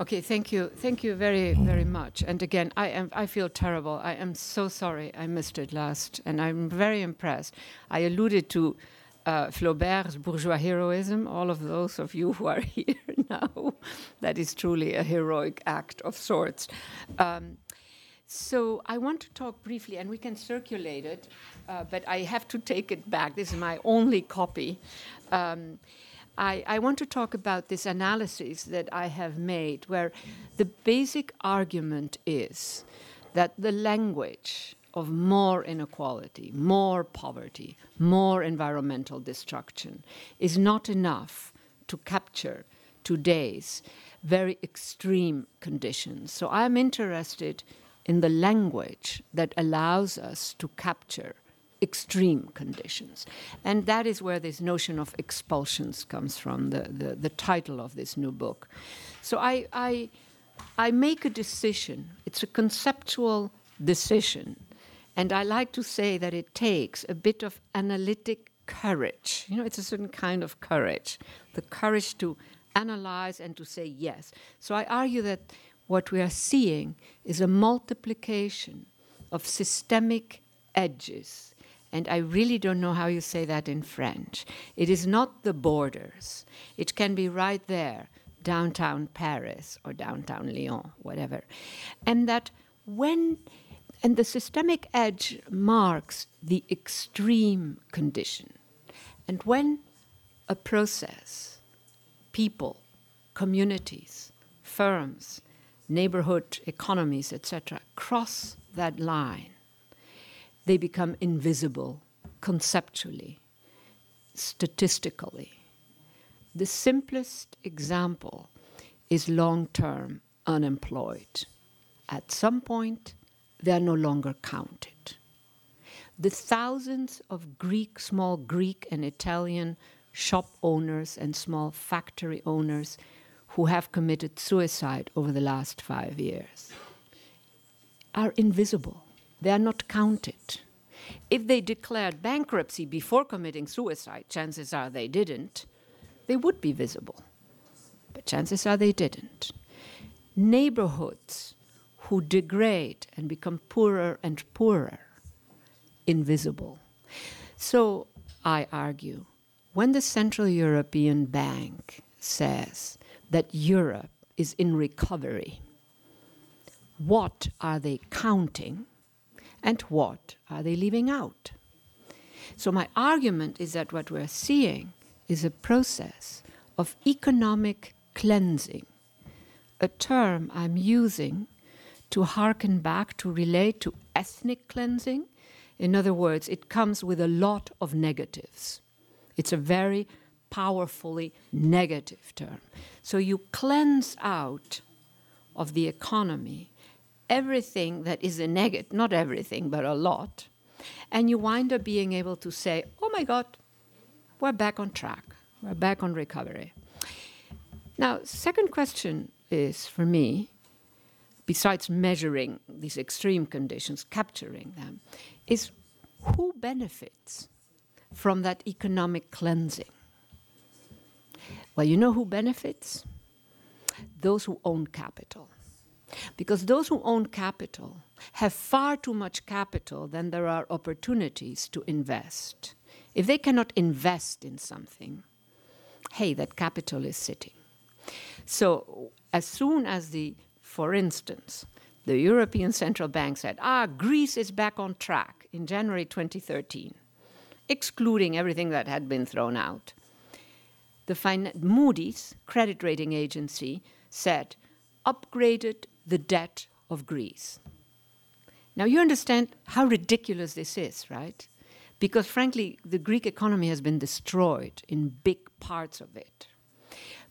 Okay, thank you. Thank you very, very much. And again, I am I feel terrible. I am so sorry I missed it last, and I'm very impressed. I alluded to uh, Flaubert's bourgeois heroism. All of those of you who are here now, that is truly a heroic act of sorts. Um, so I want to talk briefly, and we can circulate it, uh, but I have to take it back. This is my only copy. Um, I, I, want to talk about this analysis that I have made, where the basic argument is that the language of more inequality, more poverty, more environmental destruction is not enough to capture today's very extreme conditions. So I'm interested in the language that allows us to capture extreme conditions. And that is where this notion of expulsions comes from, the, the, the title of this new book. So I, I, I make a decision, it's a conceptual decision. And I like to say that it takes a bit of analytic courage. You know, it's a certain kind of courage, the courage to analyze and to say yes. So I argue that what we are seeing is a multiplication of systemic edges and I really don't know how you say that in French. It is not the borders, it can be right there, downtown Paris or downtown Lyon, whatever. And that when, and the systemic edge marks the extreme condition. And when a process, people, communities, firms, neighborhood economies, etc., cross that line, they become invisible conceptually, statistically. The simplest example is long term unemployed. At some point, they are no longer counted. The thousands of Greek, small Greek and Italian shop owners and small factory owners who have committed suicide over the last five years are invisible. They are not counted. If they declared bankruptcy before committing suicide, chances are they didn't, they would be visible. But chances are they didn't. Neighborhoods who degrade and become poorer and poorer, invisible. So I argue when the Central European Bank says that Europe is in recovery, what are they counting and what are they leaving out? So, my argument is that what we're seeing is a process of economic cleansing, a term I'm using to harken back to relate to ethnic cleansing. In other words, it comes with a lot of negatives. It's a very powerfully negative term. So you cleanse out of the economy everything that is a negative, not everything, but a lot, and you wind up being able to say, oh my God, we're back on track, we're back on recovery. Now, second question is for me, besides measuring these extreme conditions, capturing them, is who benefits from that economic cleansing? Well, you know who benefits? Those who own capital. Because those who own capital have far too much capital than there are opportunities to invest. If they cannot invest in something, hey, that capital is sitting. So, as soon as the, for instance, the European Central Bank said, ah, Greece is back on track in January 2013, excluding everything that had been thrown out, the fin- Moody's credit rating agency said, upgraded the debt of Greece. Now, you understand how ridiculous this is, right? Because frankly, the Greek economy has been destroyed in big parts of it.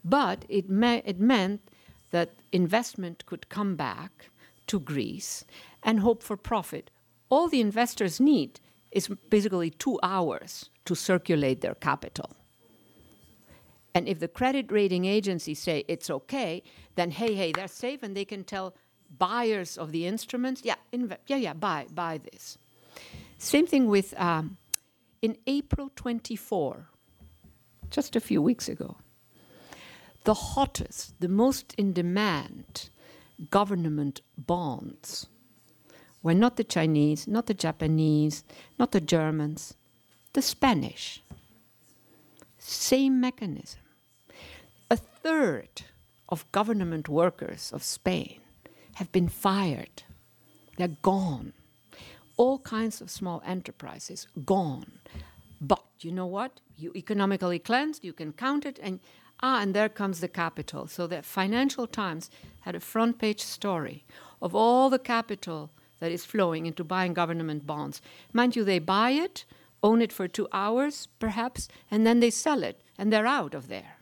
But it, me- it meant that investment could come back to Greece and hope for profit. All the investors need is basically two hours to circulate their capital. And if the credit rating agencies say it's okay, then hey, hey, they're safe and they can tell buyers of the instruments, yeah, inv- yeah, yeah, buy, buy this. Same thing with um, in April 24, just a few weeks ago, the the hottest, the most in demand government bonds were not the Chinese, not the Japanese, not the Germans, the Spanish. Same mechanism. A third of government workers of Spain have been fired. They're gone. All kinds of small enterprises gone. But you know what? You economically cleansed, you can count it, and ah, and there comes the capital. So the Financial Times had a front page story of all the capital that is flowing into buying government bonds. Mind you, they buy it, own it for two hours, perhaps, and then they sell it, and they're out of there.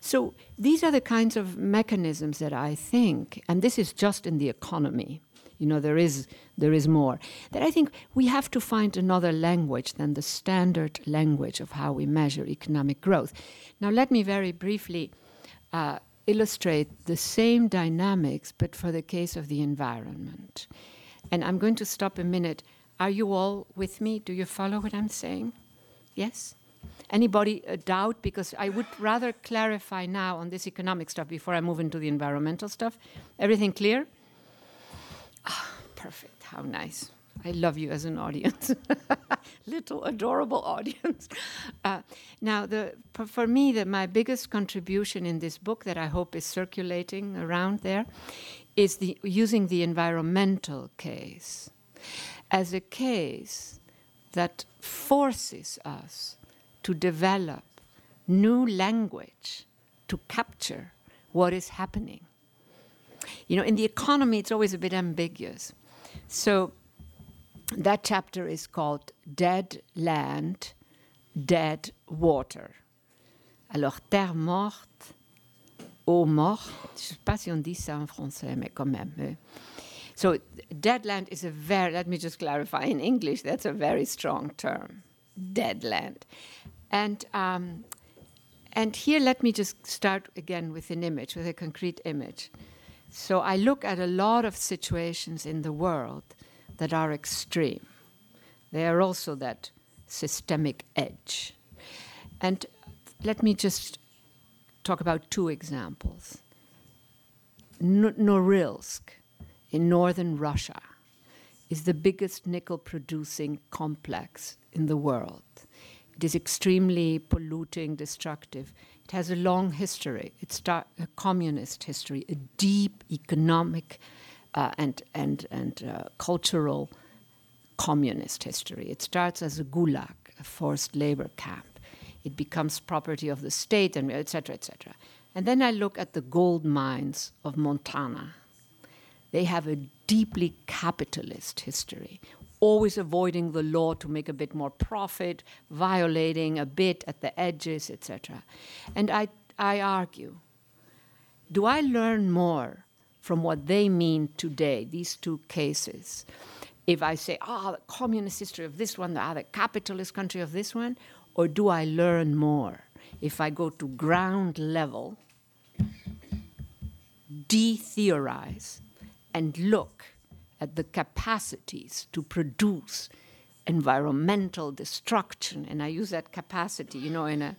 So these are the kinds of mechanisms that I think, and this is just in the economy. You know, there is there is more. That I think we have to find another language than the standard language of how we measure economic growth. Now, let me very briefly uh, illustrate the same dynamics, but for the case of the environment. And I'm going to stop a minute. Are you all with me? Do you follow what I'm saying? Yes? Anybody a doubt? Because I would rather clarify now on this economic stuff before I move into the environmental stuff. Everything clear? Ah, perfect. How nice. I love you as an audience, little adorable audience. Uh, now, the, for me, the, my biggest contribution in this book that I hope is circulating around there is the, using the environmental case as a case that forces us to develop new language to capture what is happening. You know, in the economy, it's always a bit ambiguous. So, that chapter is called Dead Land, Dead Water. Alors, terre morte, eau morte. Je ne sais pas si on dit ça en français, mais quand même. So, dead land is a very, let me just clarify in English, that's a very strong term. Dead land. And, um, and here, let me just start again with an image, with a concrete image. So, I look at a lot of situations in the world that are extreme. They are also that systemic edge. And let me just talk about two examples. Norilsk in northern Russia is the biggest nickel producing complex in the world. It is extremely polluting, destructive. It has a long history. It's a communist history, a deep economic uh, and, and, and uh, cultural communist history. It starts as a gulag, a forced labor camp. It becomes property of the state, and etc., etc. And then I look at the gold mines of Montana. They have a deeply capitalist history, always avoiding the law to make a bit more profit, violating a bit at the edges, etc. And I, I argue do I learn more from what they mean today, these two cases. If I say, ah, oh, the communist history of this one, the capitalist country of this one, or do I learn more if I go to ground level, de theorize, and look at the capacities to produce environmental destruction, and I use that capacity, you know, in a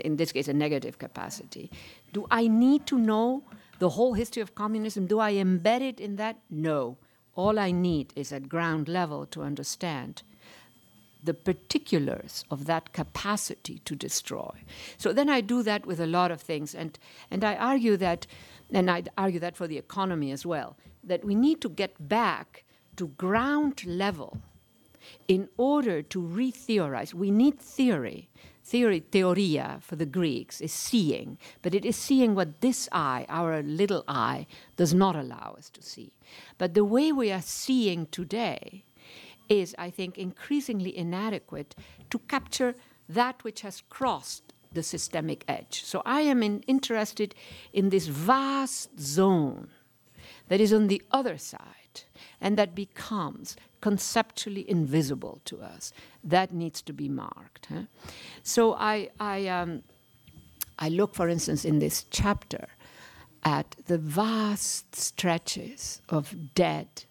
in this case a negative capacity. Do I need to know the whole history of communism, do I embed it in that? No. All I need is at ground level to understand the particulars of that capacity to destroy. So then I do that with a lot of things, and, and I argue that, and I argue that for the economy as well, that we need to get back to ground level in order to re theorize. We need theory theory, theoria for the Greeks, is seeing, but it is seeing what this eye, our little eye, does not allow us to see. But the way we are seeing today is, I think, increasingly inadequate to capture that which has crossed the systemic edge. So I am in, interested in this vast zone that is on the other side and that becomes conceptually invisible to us. That needs to be marked. Huh? So I, I, um, I look, for instance, in this chapter at the vast stretches of dead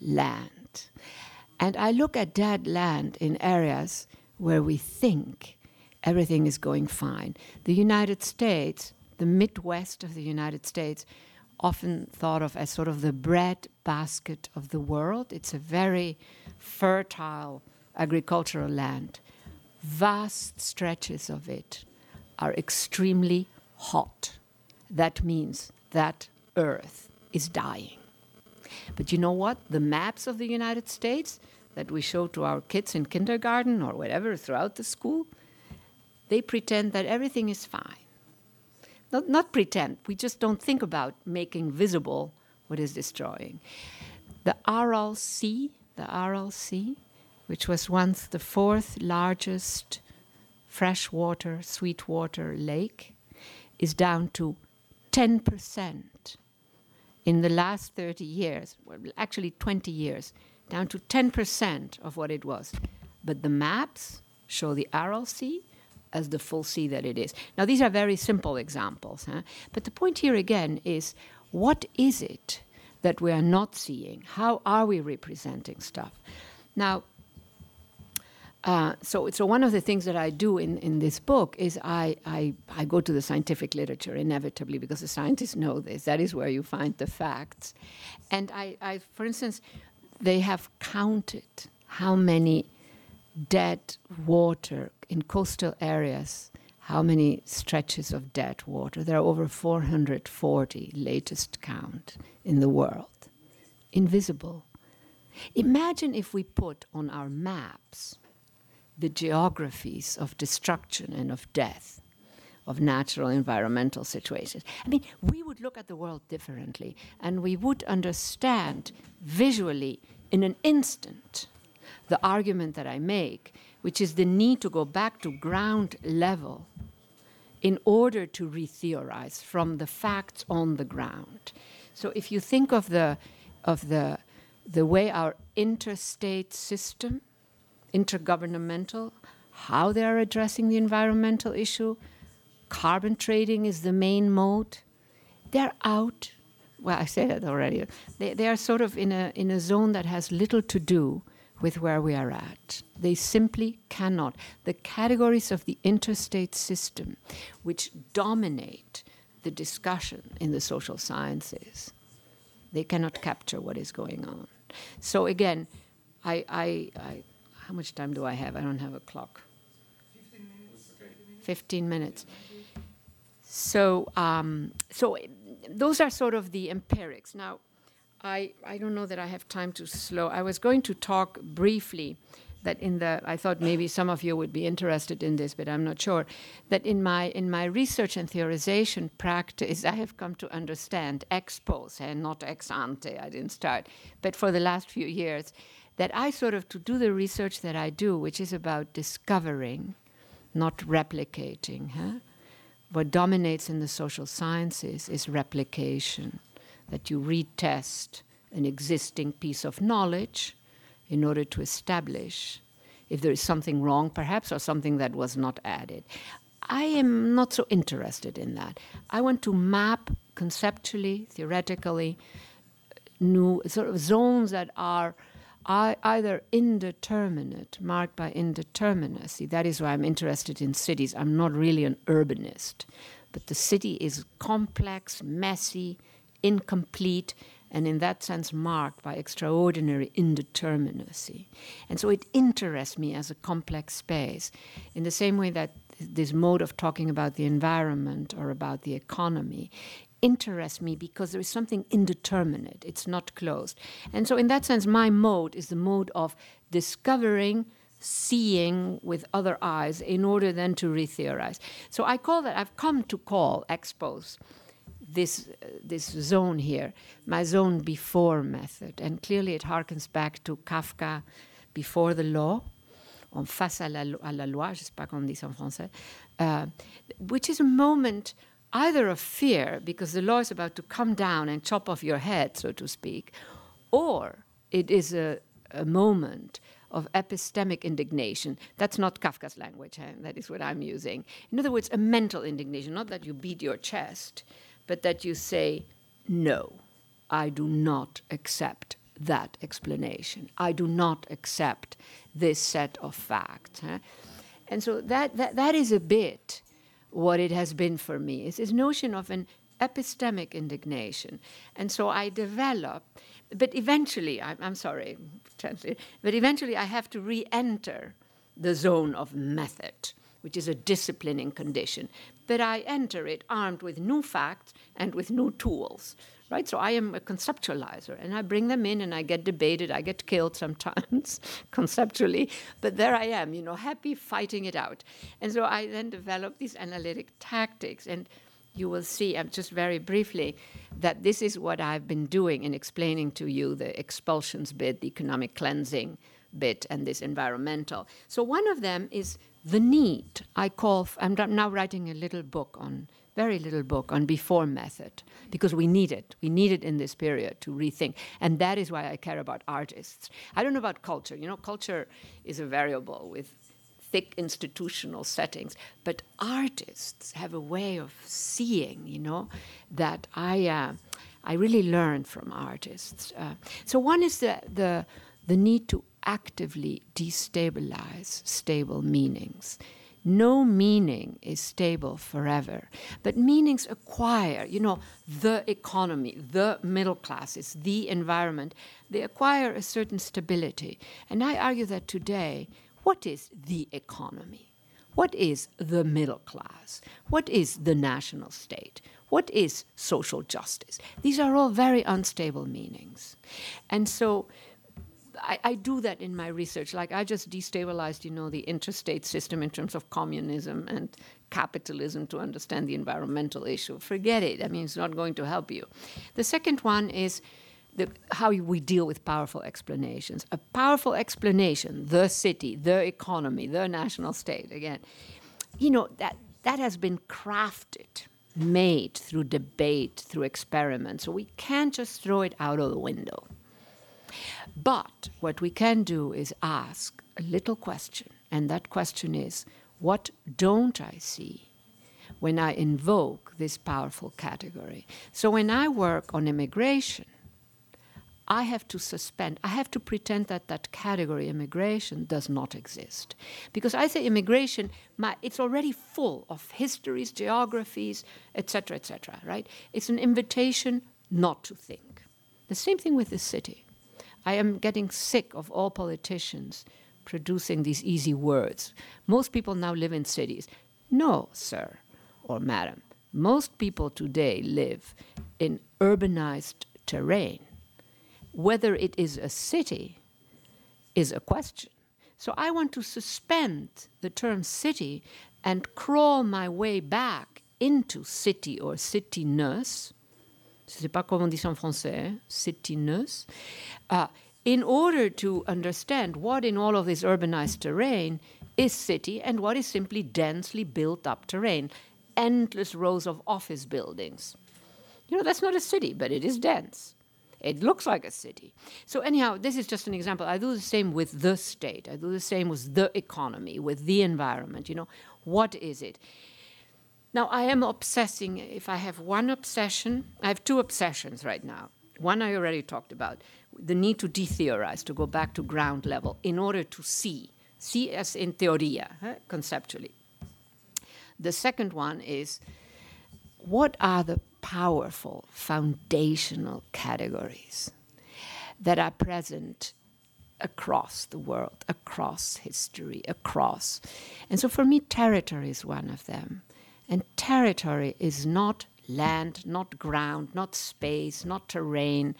land. And I look at dead land in areas where we think everything is going fine. The United States, the Midwest of the United States, often thought of as sort of the bread basket of the world. It's a very fertile agricultural land. Vast stretches of it are extremely hot. That means that Earth is dying. But you know what? The maps of the United States that we show to our kids in kindergarten or whatever throughout the school, they pretend that everything is fine. Not, not pretend, we just don't think about making visible what is destroying. The Sea, the Sea, which was once the fourth largest freshwater, sweetwater lake, is down to 10% in the last 30 years, well, actually 20 years, down to 10% of what it was. But the maps show the Aral Sea as the full sea that it is. Now, these are very simple examples, huh? but the point here again is what is it that we are not seeing? How are we representing stuff? Now, uh, so, so one of the things that I do in, in this book is I, I, I go to the scientific literature inevitably because the scientists know this. That is where you find the facts. And I, I for instance, they have counted how many dead water in coastal areas, how many stretches of dead water. There are over 440, latest count, in the world. Invisible. Imagine if we put on our maps the geographies of destruction and of death, of natural environmental situations. I mean, we would look at the world differently and we would understand visually in an instant the argument that I make, which is the need to go back to ground level in order to re-theorize from the facts on the ground. So if you think of the of the the way our interstate system intergovernmental, how they are addressing the environmental issue. Carbon trading is the main mode. They're out. Well, I said that already. They, they are sort of in a, in a zone that has little to do with where we are at. They simply cannot. The categories of the interstate system, which dominate the discussion in the social sciences, they cannot capture what is going on. So again, I, I, I how much time do I have? I don't have a clock. 15 minutes. 15 minutes. So, um, so those are sort of the empirics. Now, I, I don't know that I have time to slow. I was going to talk briefly that in the I thought maybe some of you would be interested in this, but I'm not sure. That in my in my research and theorization practice, I have come to understand ex post and eh, not ex ante. I didn't start, but for the last few years, that I sort of to do the research that I do, which is about discovering, not replicating. Huh? What dominates in the social sciences is replication, that you retest an existing piece of knowledge in order to establish if there is something wrong, perhaps, or something that was not added. I am not so interested in that. I want to map conceptually, theoretically, new sort of zones that are either indeterminate, marked by indeterminacy. That is why I'm interested in cities. I'm not really an urbanist, but the city is complex, messy, incomplete, and in that sense marked by extraordinary indeterminacy. And so it interests me as a complex space, in the same way that this mode of talking about the environment or about the economy interests me because there is something indeterminate, it's not closed. And so, in that sense, my mode is the mode of discovering, seeing with other eyes in order then to re theorize. So, I call that, I've come to call ex post this, uh, this zone here my zone before method. And clearly, it harkens back to Kafka before the law. En face à la, à la loi, je sais pas comment on dit ça en français, uh, which is a moment either of fear, because the law is about to come down and chop off your head, so to speak, or it is a, a moment of epistemic indignation. That's not Kafka's language, eh? that is what I'm using. In other words, a mental indignation, not that you beat your chest, but that you say, no, I do not accept that explanation. I do not accept this set of facts. Eh? And so that, that, that is a bit what it has been for me. It's this notion of an epistemic indignation. And so I develop, but eventually, I'm, I'm sorry, but eventually I have to re enter the zone of method, which is a disciplining condition. But I enter it armed with new facts and with new tools right? So I am a conceptualizer, and I bring them in, and I get debated, I get killed sometimes conceptually, but there I am, you know, happy fighting it out. And so I then develop these analytic tactics, and you will see, um, just very briefly, that this is what I've been doing in explaining to you the expulsions bit, the economic cleansing bit, and this environmental. So one of them is the need. I call, I'm now writing a little book on very little book on before method because we need it. We need it in this period to rethink. And that is why I care about artists. I don't know about culture. You know, culture is a variable with thick institutional settings, but artists have a way of seeing, you know, that I, uh, I really learn from artists. Uh, so one is the, the, the need to actively destabilize stable meanings no meaning is stable forever, but meanings acquire, you know, the economy, the middle classes, the environment, they acquire a certain stability. And I argue that today, what is the economy? What is the middle class? What is the national state? What is social justice? These are all very unstable meanings. And so I, I, do that in my research. Like I just destabilized, you know, the interstate system in terms of communism and capitalism to understand the environmental issue. Forget it. I mean, it's not going to help you. The second one is the, how we deal with powerful explanations. A powerful explanation, the city, the economy, the national state. Again, you know that that has been crafted, made through debate, through experiment. So we can't just throw it out of the window. But what we can do is ask a little question, and that question is what don't I see when I invoke this powerful category? So when I work on immigration, I have to suspend, I have to pretend that that category, immigration, does not exist. Because I say immigration, my, it's already full of histories, geographies, etc., etc., right? It's an invitation not to think. The same thing with the city. I am getting sick of all politicians producing these easy words. Most people now live in cities. No, sir or madam. Most people today live in urbanized terrain. Whether it is a city is a question. So I want to suspend the term city and crawl my way back into city or cityness je ne sais pas comment on dit ça en français, uh, in order to understand what in all of this urbanized terrain is city and what is simply densely built up terrain, endless rows of office buildings. You know, that's not a city, but it is dense. It looks like a city. So, anyhow, this is just an example. I do the same with the state. I do the same with the economy, with the environment. You know, what is it? Now, I am obsessing. If I have one obsession, I have two obsessions right now. One I already talked about the need to de theorize, to go back to ground level in order to see, see as in theoria, conceptually. The second one is what are the powerful foundational categories that are present across the world, across history, across. And so for me, territory is one of them. And territory is not land, not ground, not space, not terrain.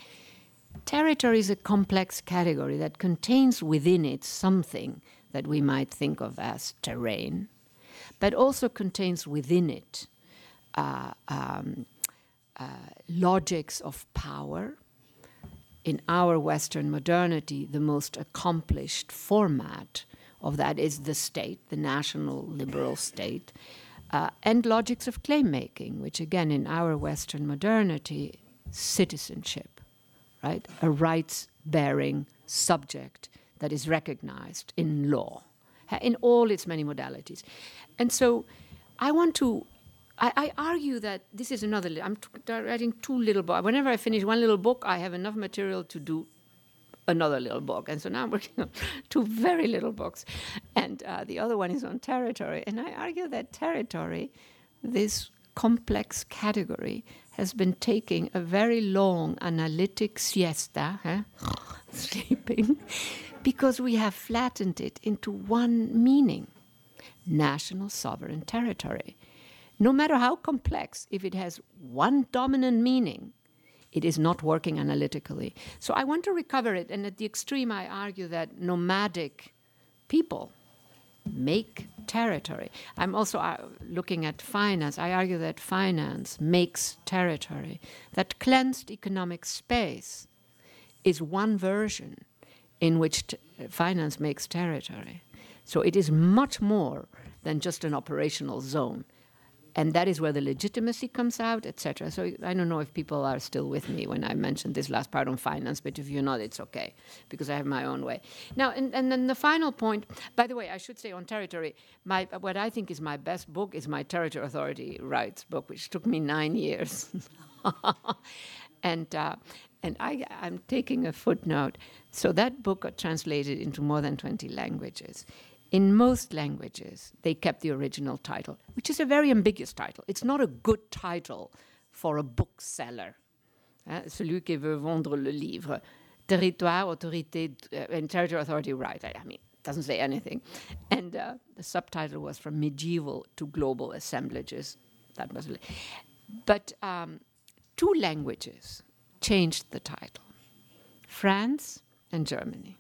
Territory is a complex category that contains within it something that we might think of as terrain, but also contains within it uh, um, uh, logics of power. In our Western modernity, the most accomplished format of that is the state, the national liberal state uh, and logics of claim making, which again in our Western modernity, citizenship, right? A rights bearing subject that is recognized in law, in all its many modalities. And so I want to. I, I argue that this is another. I'm writing two little books. Whenever I finish one little book, I have enough material to do another little book. And so now I'm working on two very little books. And uh, the other one is on territory. And I argue that territory this complex category has been taking a very long analytic siesta, huh? sleeping, because we have flattened it into one meaning national sovereign territory. No matter how complex, if it has one dominant meaning, it is not working analytically. So I want to recover it, and at the extreme, I argue that nomadic people make territory. I'm also uh, looking at finance. I argue that finance makes territory. That cleansed economic space is one version in which t- finance makes territory. So it is much more than just an operational zone and that is where the legitimacy comes out, etc. So I don't know if people are still with me when I mentioned this last part on finance, but if you're not, it's okay because I have my own way. Now, and, and then the final point. By the way, I should say on territory, my what I think is my best book is my territory authority rights book, which took me nine years, and. Uh, and I, I'm taking a footnote. So that book got translated into more than 20 languages. In most languages, they kept the original title, which is a very ambiguous title. It's not a good title for a bookseller. Hein, celui qui veut vendre le livre. Territoire, autorité, uh, and territory authority right. I, I mean, it doesn't say anything. And uh, the subtitle was from medieval to global assemblages. That was, but um, two languages changed the title: France and Germany.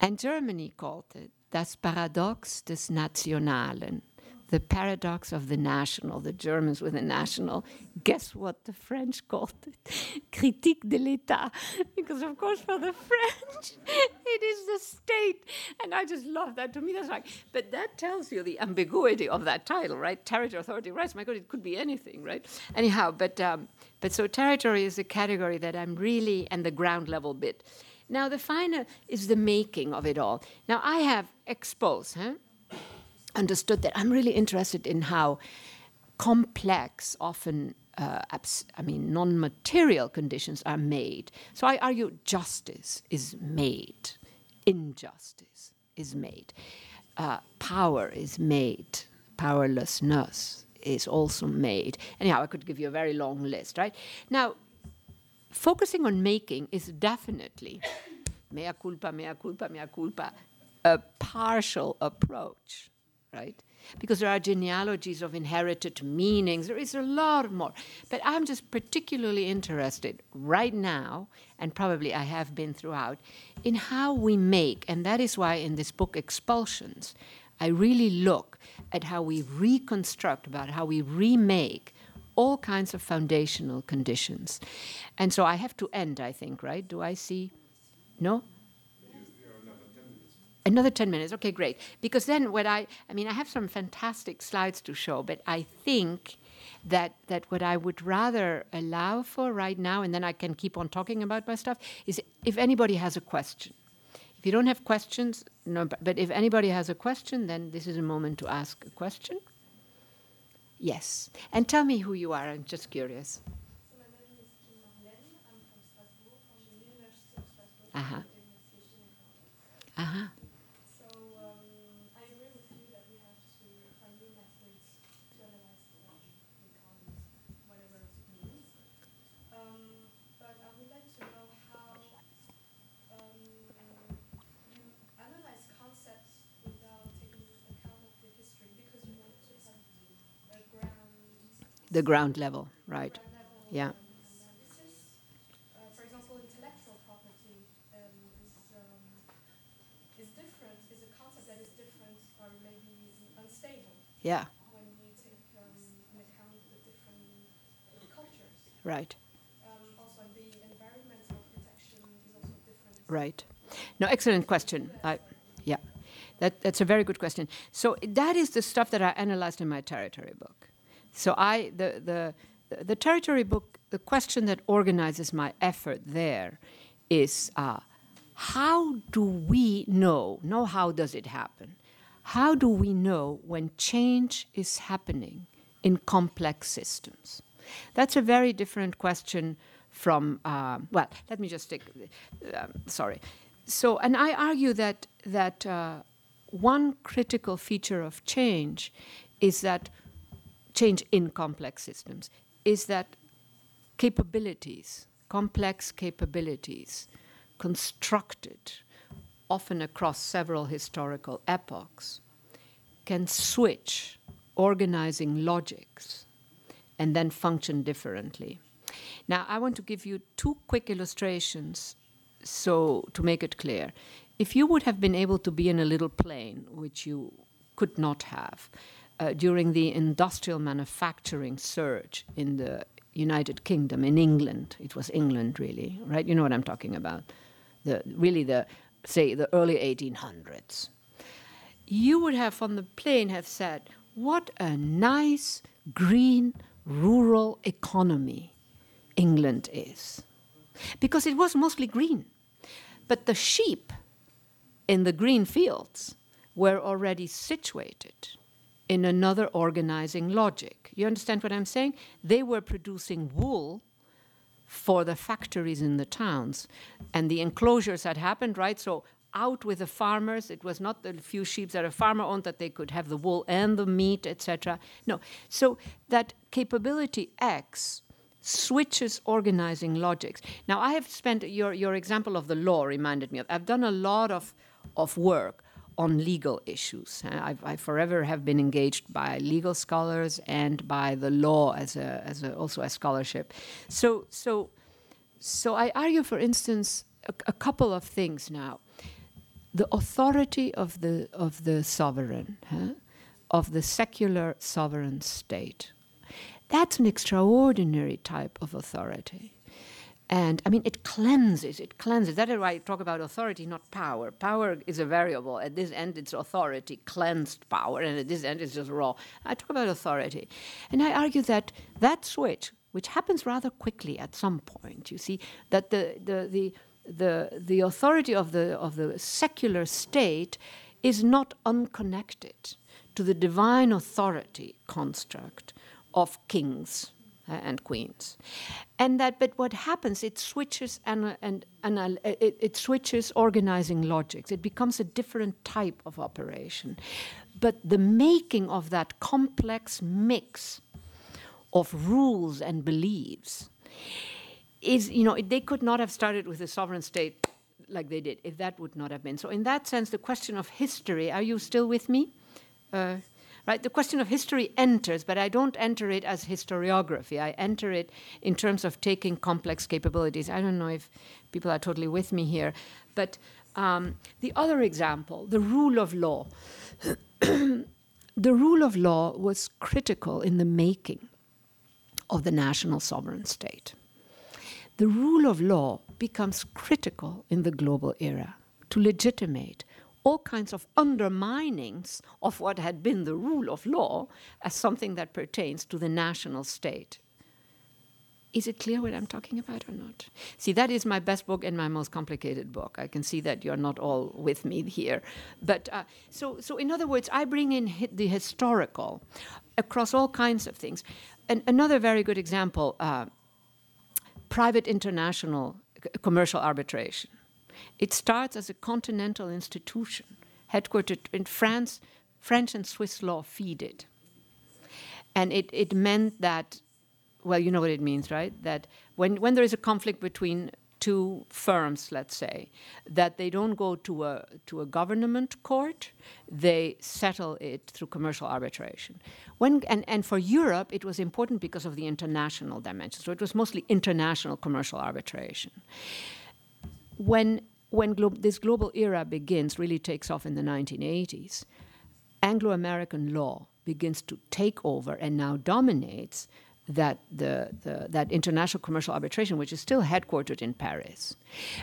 And Germany called it das Paradox des Nationalen, the paradox of the national, the Germans with the national. Guess what the French called it? Critique de l'État. Because, of course, for the French, it is the state. And I just love that. To me, that's like, but that tells you the ambiguity of that title, right? Territory, authority, rights. My God, it could be anything, right? Anyhow, but, um, but so territory is a category that I'm really, and the ground level bit now, the final is the making of it all. Now, I have exposed, huh? understood that. I'm really interested in how complex, often, uh, I mean, non material conditions are made. So I argue justice is made, injustice is made, uh, power is made, powerlessness is also made. Anyhow, I could give you a very long list, right? Now, focusing on making is definitely mea culpa, mea culpa, mea culpa, a partial approach, right? Because there are genealogies of inherited meanings, there is a lot more. But I'm just particularly interested right now, and probably I have been throughout, in how we make, and that is why in this book, Expulsions, I really look at how we reconstruct, about how we remake all kinds of foundational conditions. And so I have to end, I think, right? Do I see? No? Another 10 minutes. Okay, great. Because then what I I mean I have some fantastic slides to show, but I think that that what I would rather allow for right now and then I can keep on talking about my stuff is if anybody has a question. If you don't have questions, no but, but if anybody has a question, then this is a moment to ask a question. Yes. And tell me who you are. I'm just curious. Uh huh. Uh huh. The ground level, right? Yeah. for example, intellectual um, is, um, is is a concept that is different or maybe unstable. Yeah. When we take um, in account the different cultures. Right. Um, also, the environmental protection is also different. Right. No, excellent question. I, yeah, that, that's a very good question. So that is the stuff that I analyzed in my territory book. So I the the the territory book. The question that organizes my effort there is uh, how do we know? No, how does it happen? How do we know when change is happening in complex systems? That's a very different question from, uh, well, let me just take, uh, sorry. So, and I argue that, that uh, one critical feature of change is that change in complex systems is that capabilities, complex capabilities, constructed often across several historical epochs, can switch organizing logics and then function differently. Now, I want to give you two quick illustrations so to make it clear. If you would have been able to be in a little plane, which you could not have, uh, during the industrial manufacturing surge in the United Kingdom, in England, it was England really, right? You know what I'm talking about. The, really the, say, the early 1800s. You would have on the plane have said, what a nice, green, rural economy England is. Because it was mostly green. But the sheep in the green fields were already situated in another organizing logic. You understand what I'm saying? They were producing wool for the factories in the towns. And the enclosures had happened, right? So out with the farmers. It was not the few sheep that a farmer owned that they could have the wool and the meat, etc. No. So that capability X switches organizing logics. Now, I have spent your, your example of the law reminded me of. I've done a lot of, of work on legal issues. Uh, I've, I forever have been engaged by legal scholars and by the law as a, as a, also as scholarship. So, so, so I argue, for instance, a, a couple of things now. The authority of the, of the sovereign, huh? of the secular sovereign state, that's an extraordinary type of authority. And I mean, it cleanses, it cleanses. That is why I talk about authority, not power. Power is a variable. At this end, it's authority, cleansed power, and at this end, it's just raw. I talk about authority. And I argue that that switch, which happens rather quickly at some point, you see, that the, the, the, the, the authority of the, of the secular state is not unconnected to the divine authority construct of kings uh, and queens. And that but what happens it switches and and, and uh, it, it switches organizing logics. It becomes a different type of operation. But the making of that complex mix of rules and beliefs is you know they could not have started with a sovereign state like they did if that would not have been. So in that sense the question of history are you still with me? Uh, right? The question of history enters, but I don't enter it as historiography. I enter it in terms of taking complex capabilities. I don't know if people are totally with me here, but um, the other example, the rule of law. the rule of law was critical in the making of the national sovereign state. The rule of law becomes critical in the global era to legitimate all kinds of underminings of what had been the rule of law as something that pertains to the national state. Is it clear what I'm talking about or not? See, that is my best book and my most complicated book. I can see that you're not all with me here. But uh, so, so, in other words, I bring in hi- the historical across all kinds of things. And another very good example uh, private international commercial arbitration. It starts as a continental institution, headquartered in France. French and Swiss law feed it. And it, it meant that, well, you know what it means, right? That when, when there is a conflict between two firms, let's say, that they don't go to a, to a government court, they settle it through commercial arbitration. When, and, and for Europe, it was important because of the international dimension. So it was mostly international commercial arbitration when when glo- this global era begins, really takes off in the 1980s, Anglo American law begins to take over and now dominates that, the, the, that international commercial arbitration, which is still headquartered in Paris,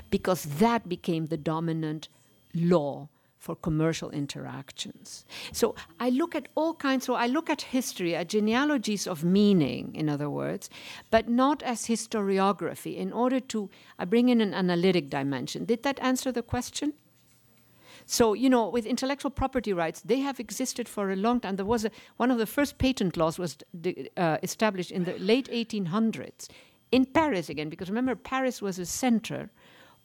because that became the dominant law for commercial interactions. So I look at all kinds, so I look at history, at genealogies of meaning, in other words, but not as historiography, in order to, I bring in an analytic dimension. Did that answer the question? So, you know, with intellectual property rights, they have existed for a long time. There was a, one of the first patent laws was uh, established in the late 1800s in Paris again, because remember, Paris was a center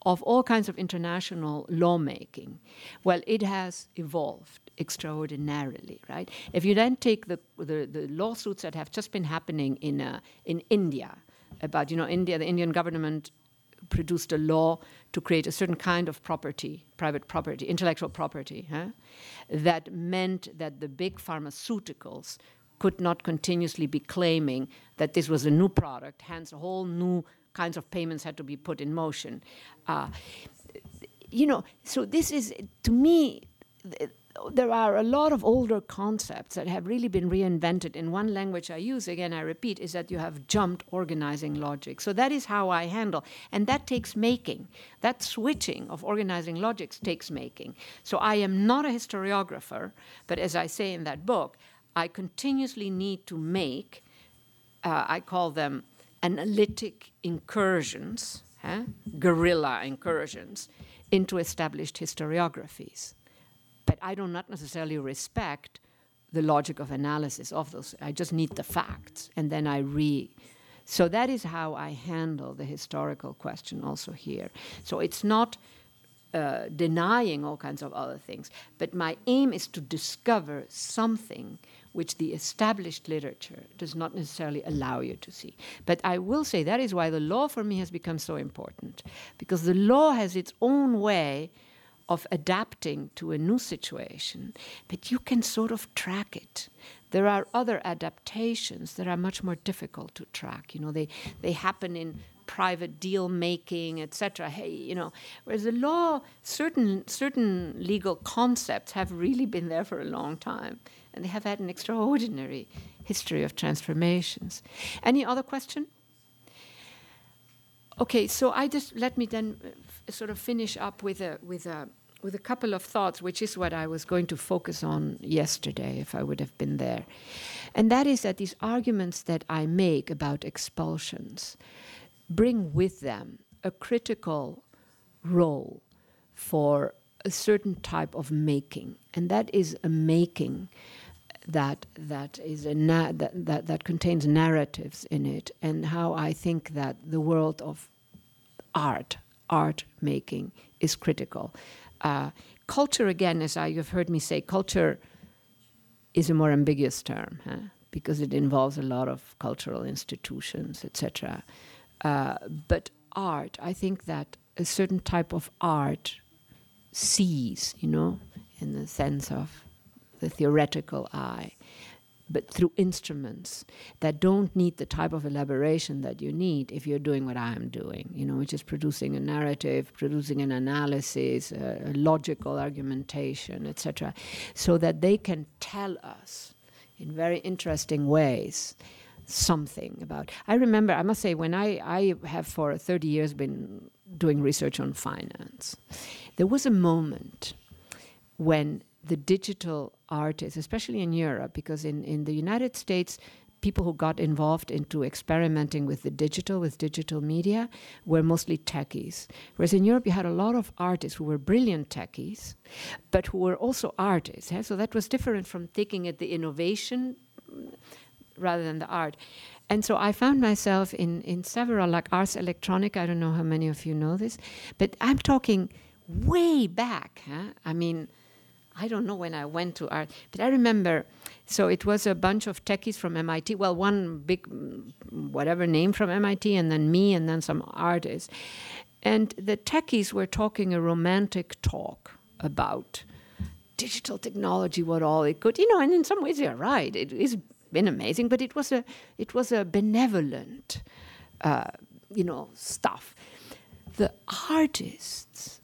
of all kinds of international lawmaking, well, it has evolved extraordinarily, right? If you then take the, the, the lawsuits that have just been happening in, uh, in India about, you know, India, the Indian government produced a law to create a certain kind of property, private property, intellectual property, huh? that meant that the big pharmaceuticals could not continuously be claiming that this was a new product, hence a whole new kinds of payments had to be put in motion. Uh, you know, so this is, to me, there are a lot of older concepts that have really been reinvented. In one language I use, again, I repeat, is that you have jumped organizing logic. So that is how I handle. And that takes making. That switching of organizing logics takes making. So I am not a historiographer, but as I say in that book, I continuously need to make, uh, I call them analytic incursions, guerrilla incursions, into established historiographies. But I do not necessarily respect the logic of analysis of those. I just need the facts, and then I re. So that is how I handle the historical question also here. So it's not uh, denying all kinds of other things, but my aim is to discover something which the established literature does not necessarily allow you to see. But I will say that is why the law for me has become so important, because the law has its own way of adapting to a new situation, but you can sort of track it. There are other adaptations that are much more difficult to track. You know, they, they happen in private deal making, etc. Hey, you know, whereas the law, certain certain legal concepts have really been there for a long time and they have had an extraordinary history of transformations. Any other question? Okay, so I just let me then uh, sort of finish up with a with a with a couple of thoughts, which is what I was going to focus on yesterday if I would have been there. And that is that these arguments that I make about expulsions bring with them a critical role for a certain type of making, and that is a making that that is a na- that, that that contains narratives in it, and how I think that the world of art, art making, is critical. Uh, culture, again, as I, you've heard me say, culture is a more ambiguous term huh? because it involves a lot of cultural institutions, etc. Uh, but art, I think that a certain type of art sees, you know, in the sense of the theoretical eye, but through instruments that don't need the type of elaboration that you need if you're doing what I am doing, you know, which is producing a narrative, producing an analysis, a, a logical argumentation, etc., so that they can tell us in very interesting ways something about. I remember, I must say, when I, I have for 30 years been doing research on finance, there was a moment when the digital artists, especially in Europe, because in, in the United States, people who got involved into experimenting with the digital, with digital media, were mostly techies. Whereas in Europe, you had a lot of artists who were brilliant techies, but who were also artists. Yeah? So that was different from taking it the innovation rather than the art. And so I found myself in, in several, like Ars Electronica, I don't know how many of you know this, but I'm talking way back. Huh? I mean, I don't know when I went to art, but I remember. So it was a bunch of techies from MIT. Well, one big, whatever name from MIT, and then me, and then some artists. And the techies were talking a romantic talk about digital technology, what all it could, you know. And in some ways, they're right. It has been amazing, but it was a, it was a benevolent, uh, you know, stuff. The artists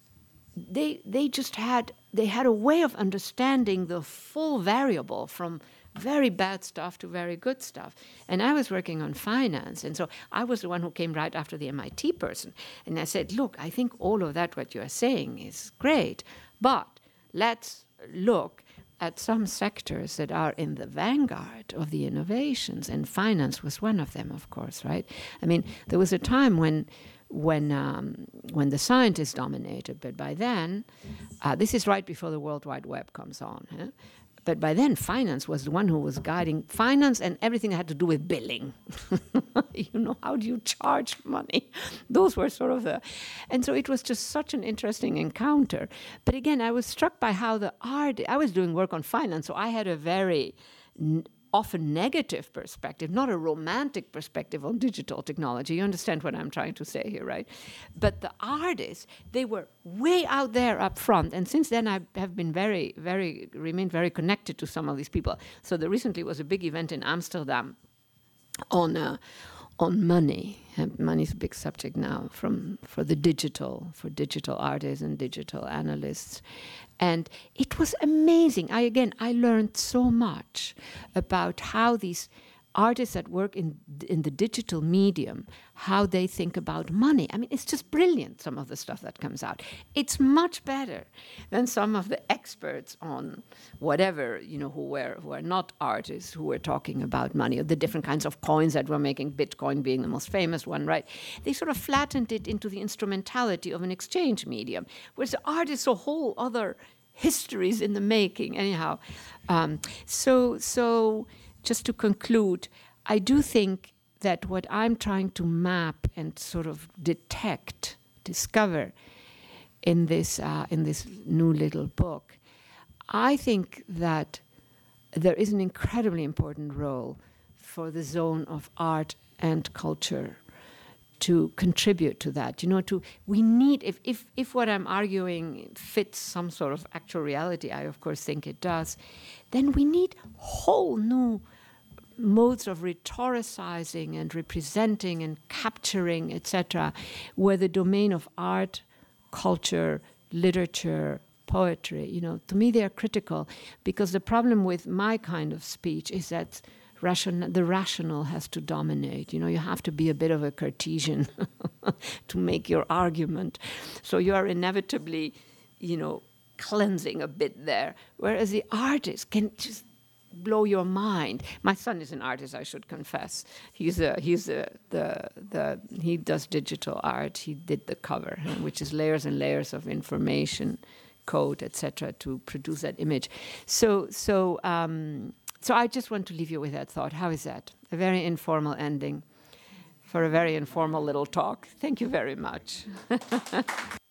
they they just had they had a way of understanding the full variable from very bad stuff to very good stuff. And I was working on finance, and so I was the one who came right after the MIT person. And I said, Look, I think all of that, what you're saying, is great, but let's look at some sectors that are in the vanguard of the innovations, and finance was one of them, of course, right? I mean, there was a time when when um, when the scientists dominated. But by then, uh, this is right before the World Wide Web comes on. Huh? But by then, finance was the one who was guiding finance and everything that had to do with billing. you know, how do you charge money? Those were sort of the. And so it was just such an interesting encounter. But again, I was struck by how the art, I was doing work on finance, so I had a very often negative perspective, not a romantic perspective on digital technology. You understand what I'm trying to say here, right? But the artists, they were way out there up front. And since then, I have been very, very, remained very connected to some of these people. So there recently was a big event in Amsterdam on, uh, on money. Money is a big subject now from, for the digital, for digital artists and digital analysts and it was amazing. I again i learned so much about how these artists that work in in the digital medium how they think about money. I mean it's just brilliant some of the stuff that comes out. It's much better than some of the experts on whatever you know who were who are not artists who were talking about money or the different kinds of coins that were making bitcoin being the most famous one right? They sort of flattened it into the instrumentality of an exchange medium whereas the art is a whole other histories in the making anyhow. Um, so so just to conclude, I do think that what I'm trying to map and sort of detect, discover in this uh, in this new little book, I think that there is an incredibly important role for the zone of art and culture to contribute to that. You know to we need if if if what i'm arguing fits some sort of actual reality i of course think it does then we need whole new modes of rhetoricizing and representing and capturing, etc., were the domain of art, culture, literature, poetry, you know, to me they are critical because the problem with my kind of speech is that ration- the rational has to dominate. You know, you have to be a bit of a Cartesian to make your argument. So you are inevitably, you know, cleansing a bit there. Whereas the artist can just blow your mind. My son is an artist, I should confess. He's a, he's a, the the he does digital art. He did the cover, which is layers and layers of information, code, etc., to produce that image. So so um, so I just want to leave you with that thought. How is that? A very informal ending for a very informal little talk. Thank you very much.